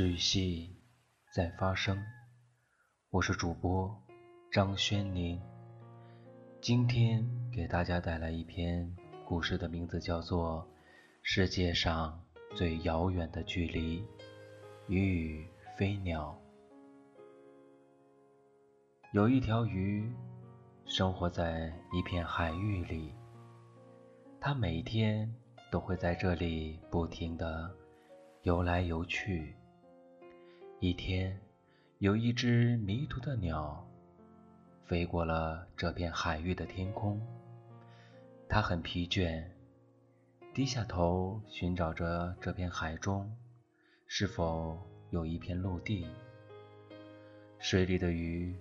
治愈系在发生，我是主播张轩宁。今天给大家带来一篇故事，的名字叫做《世界上最遥远的距离》。鱼与飞鸟。有一条鱼生活在一片海域里，它每天都会在这里不停地游来游去。一天，有一只迷途的鸟飞过了这片海域的天空。它很疲倦，低下头寻找着这片海中是否有一片陆地。水里的鱼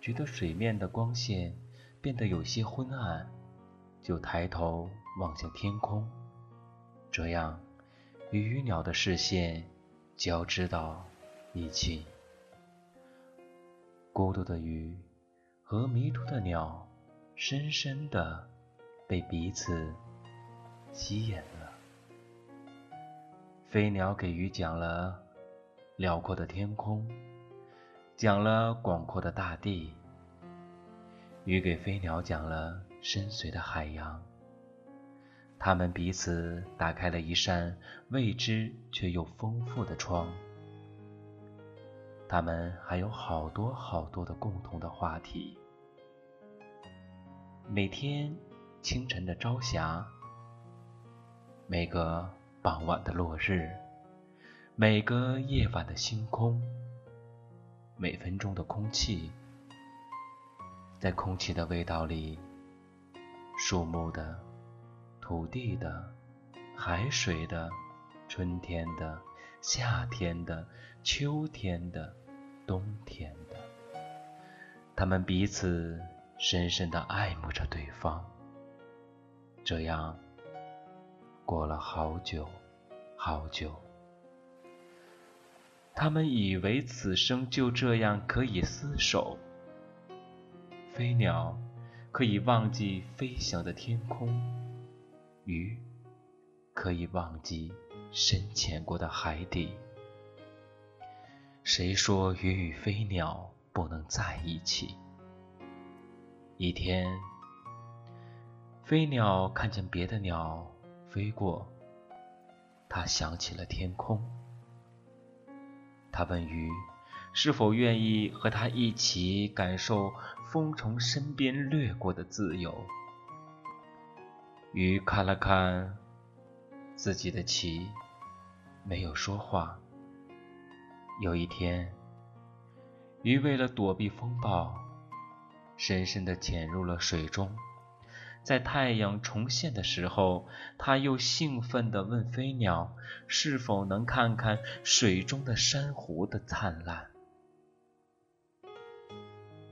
觉得水面的光线变得有些昏暗，就抬头望向天空。这样，鱼与鸟的视线交织到。一起，孤独的鱼和迷途的鸟，深深的被彼此吸引了。飞鸟给鱼讲了辽阔的天空，讲了广阔的大地；鱼给飞鸟讲了深邃的海洋。他们彼此打开了一扇未知却又丰富的窗。他们还有好多好多的共同的话题。每天清晨的朝霞，每个傍晚的落日，每个夜晚的星空，每分钟的空气，在空气的味道里，树木的、土地的、海水的、春天的。夏天的，秋天的，冬天的，他们彼此深深的爱慕着对方。这样过了好久好久，他们以为此生就这样可以厮守。飞鸟可以忘记飞翔的天空，鱼可以忘记。深潜过的海底，谁说鱼与飞鸟不能在一起？一天，飞鸟看见别的鸟飞过，它想起了天空。它问鱼是否愿意和它一起感受风从身边掠过的自由。鱼看了看自己的鳍。没有说话。有一天，鱼为了躲避风暴，深深地潜入了水中。在太阳重现的时候，他又兴奋地问飞鸟：“是否能看看水中的珊瑚的灿烂？”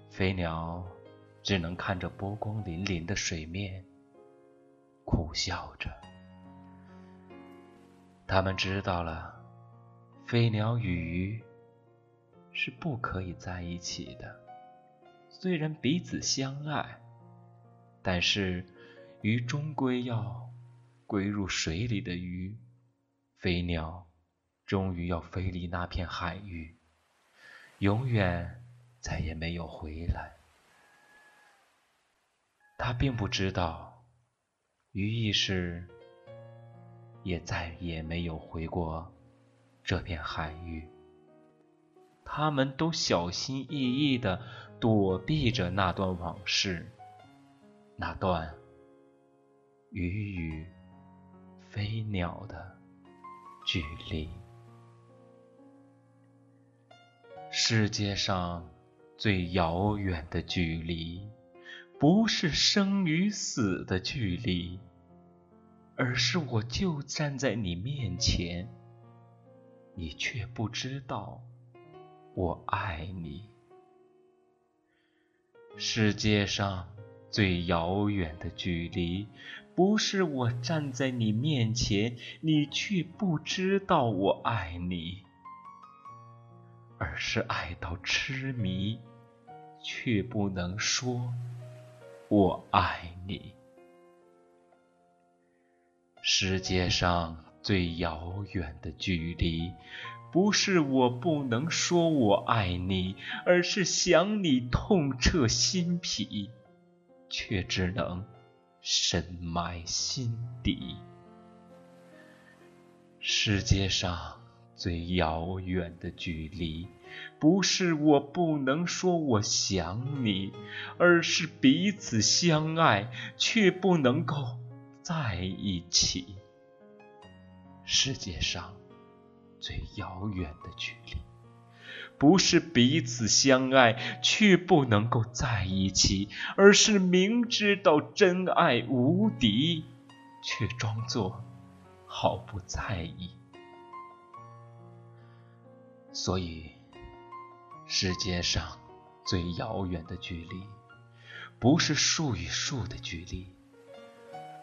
飞鸟只能看着波光粼粼的水面，苦笑着。他们知道了，飞鸟与鱼是不可以在一起的。虽然彼此相爱，但是鱼终归要归入水里的鱼，飞鸟终于要飞离那片海域，永远再也没有回来。他并不知道，鱼亦是。也再也没有回过这片海域。他们都小心翼翼地躲避着那段往事，那段鱼与飞鸟的距离。世界上最遥远的距离，不是生与死的距离。而是我就站在你面前，你却不知道我爱你。世界上最遥远的距离，不是我站在你面前，你却不知道我爱你，而是爱到痴迷，却不能说我爱你。世界上最遥远的距离，不是我不能说我爱你，而是想你痛彻心脾，却只能深埋心底。世界上最遥远的距离，不是我不能说我想你，而是彼此相爱却不能够在一起。世界上最遥远的距离，不是彼此相爱却不能够在一起，而是明知道真爱无敌，却装作。毫不在意，所以世界上最遥远的距离，不是树与树的距离，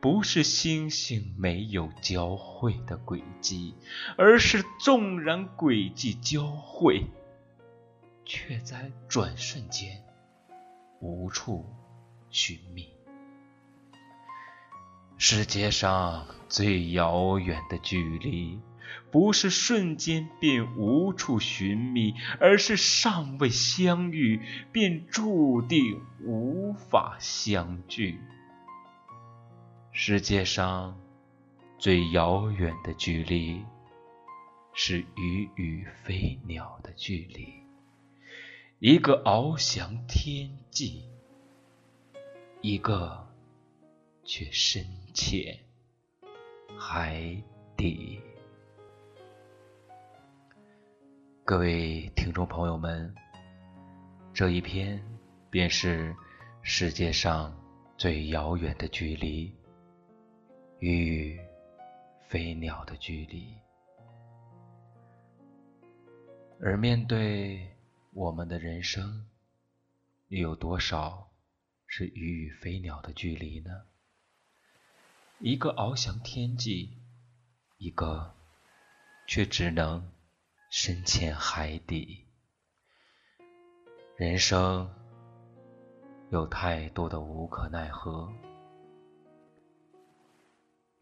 不是星星没有交汇的轨迹，而是纵然轨迹交汇，却在转瞬间。无处寻觅。世界上最遥远的距离，不是瞬间便无处寻觅，而是尚未相遇便注定无法相聚。世界上最遥远的距离，是鱼与飞鸟的距离。一个翱翔天际，一个却深潜海底。各位听众朋友们，这一篇便是世界上最遥远的距离——与飞鸟的距离。而面对。我们的人生又有多少是鱼与飞鸟的距离呢？一个翱翔天际，一个却只能深潜海底。人生有太多的无可奈何，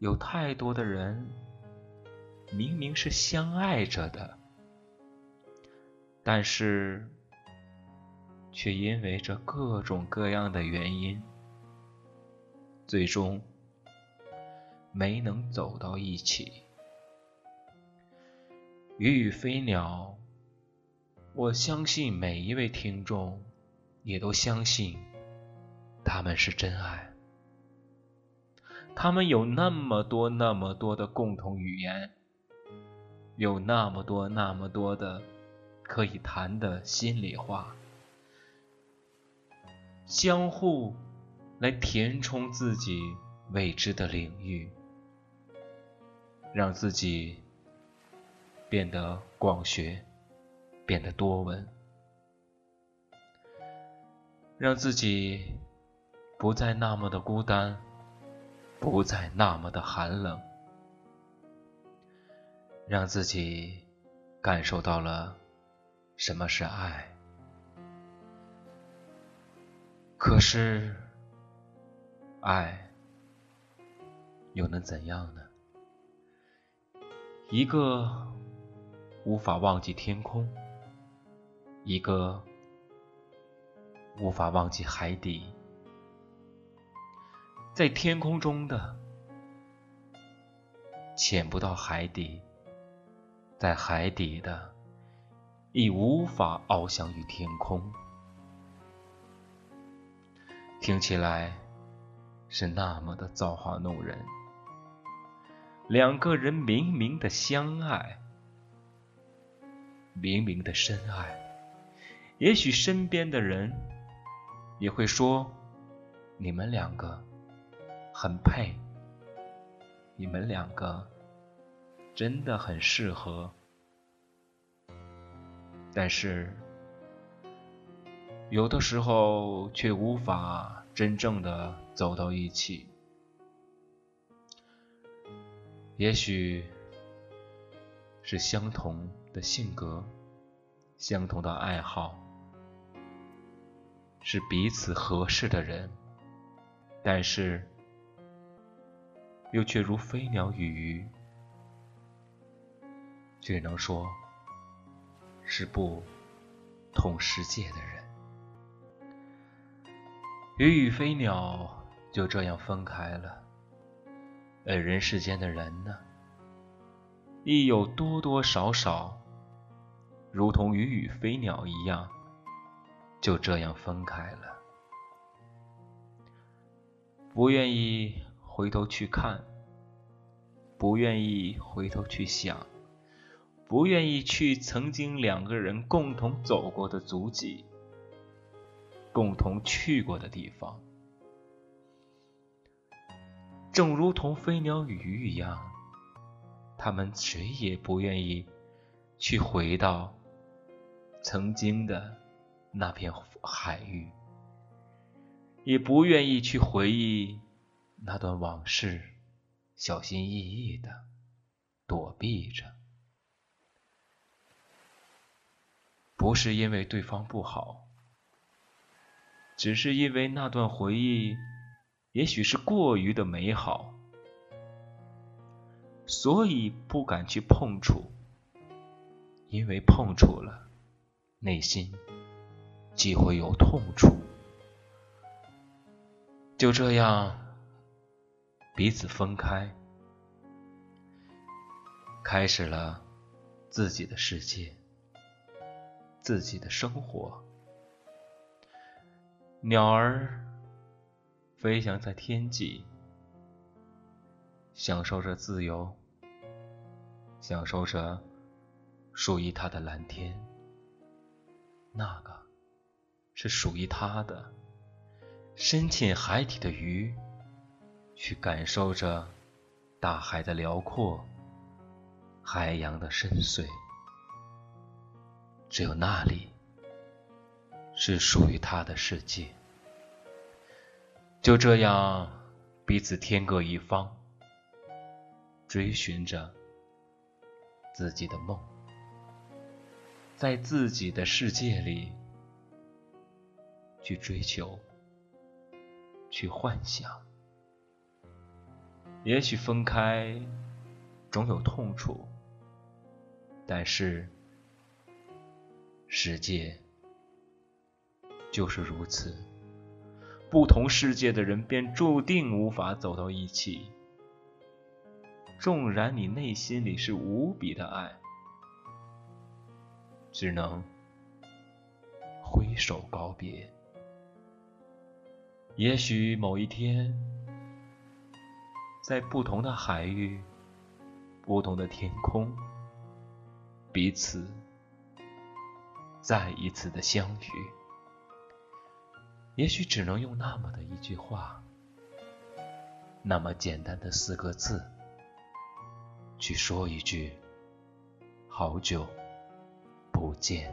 有太多的人明明是相爱着的。但是，却因为这各种各样的原因，最终没能走到一起。鱼与飞鸟，我相信每一位听众也都相信他们是真爱，他们有那么多那么多的共同语言，有那么多那么多的。可以谈的心里话，相互来填充自己未知的领域，让自己变得广学，变得多闻，让自己不再那么的孤单，不再那么的寒冷，让自己感受到了。什么是爱？可是，爱又能怎样呢？一个无法忘记天空，一个无法忘记海底。在天空中的，潜不到海底；在海底的。已无法翱翔于天空，听起来是那么的造化弄人。两个人明明的相爱，明明的深爱，也许身边的人也会说，你们两个很配，你们两个真的很适合。但是有的时候却无法真正的走到一起。也许是相同的性格，相同的爱好，是彼此合适的人，但是又却如飞鸟与鱼，只能说是不同世界的人。鱼与飞鸟就这样分开了。而人世间的人呢，亦有多多少少，如同鱼与飞鸟一样，就这样分开了。不愿意回头去看，不愿意回头去想，不愿意去曾经两个人共同走过的足迹，共同去过的地方。正如同飞鸟与鱼一样，他们谁也不愿意去回到曾经的那片海域，也不愿意去回忆那段往事，小心翼翼的躲避着。不是因为对方不好，只是因为那段回忆。也许是过于的美好，所以不敢去碰触，因为碰触了，内心即会有痛楚。就这样，彼此分开，开始了自己的世界，自己的生活。鸟儿。飞翔在天际，享受着自由，享受着属于它的蓝天。那个是属于它的。深潜海底的鱼，去感受着大海的辽阔，海洋的深邃。只有那里是属于他的世界。就这样，彼此天各一方，追寻着自己的梦，在自己的世界里去追求、去幻想。也许分开总有痛楚，但是世界就是如此。不同世界的人便注定无法走到一起。纵然你内心里是无比的爱，只能挥手告别。也许某一天，在不同的海域、不同的天空，彼此再一次的相遇。也许只能用那么的一句话，那么简单的四个字，去说一句“好久不见”。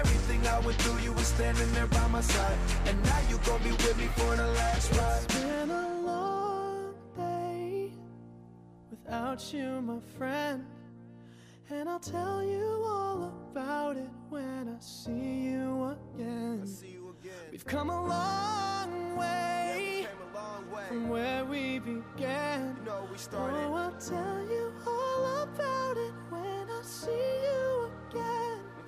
Everything I went through, you were standing there by my side. And now you gon' be with me for the last ride. It's been a long day without you, my friend. And I'll tell you all about it when I see you again. See you again. We've come a long way Came a long way. from where we began. You know we started. Oh, I'll tell you all about it when I see you again. Let me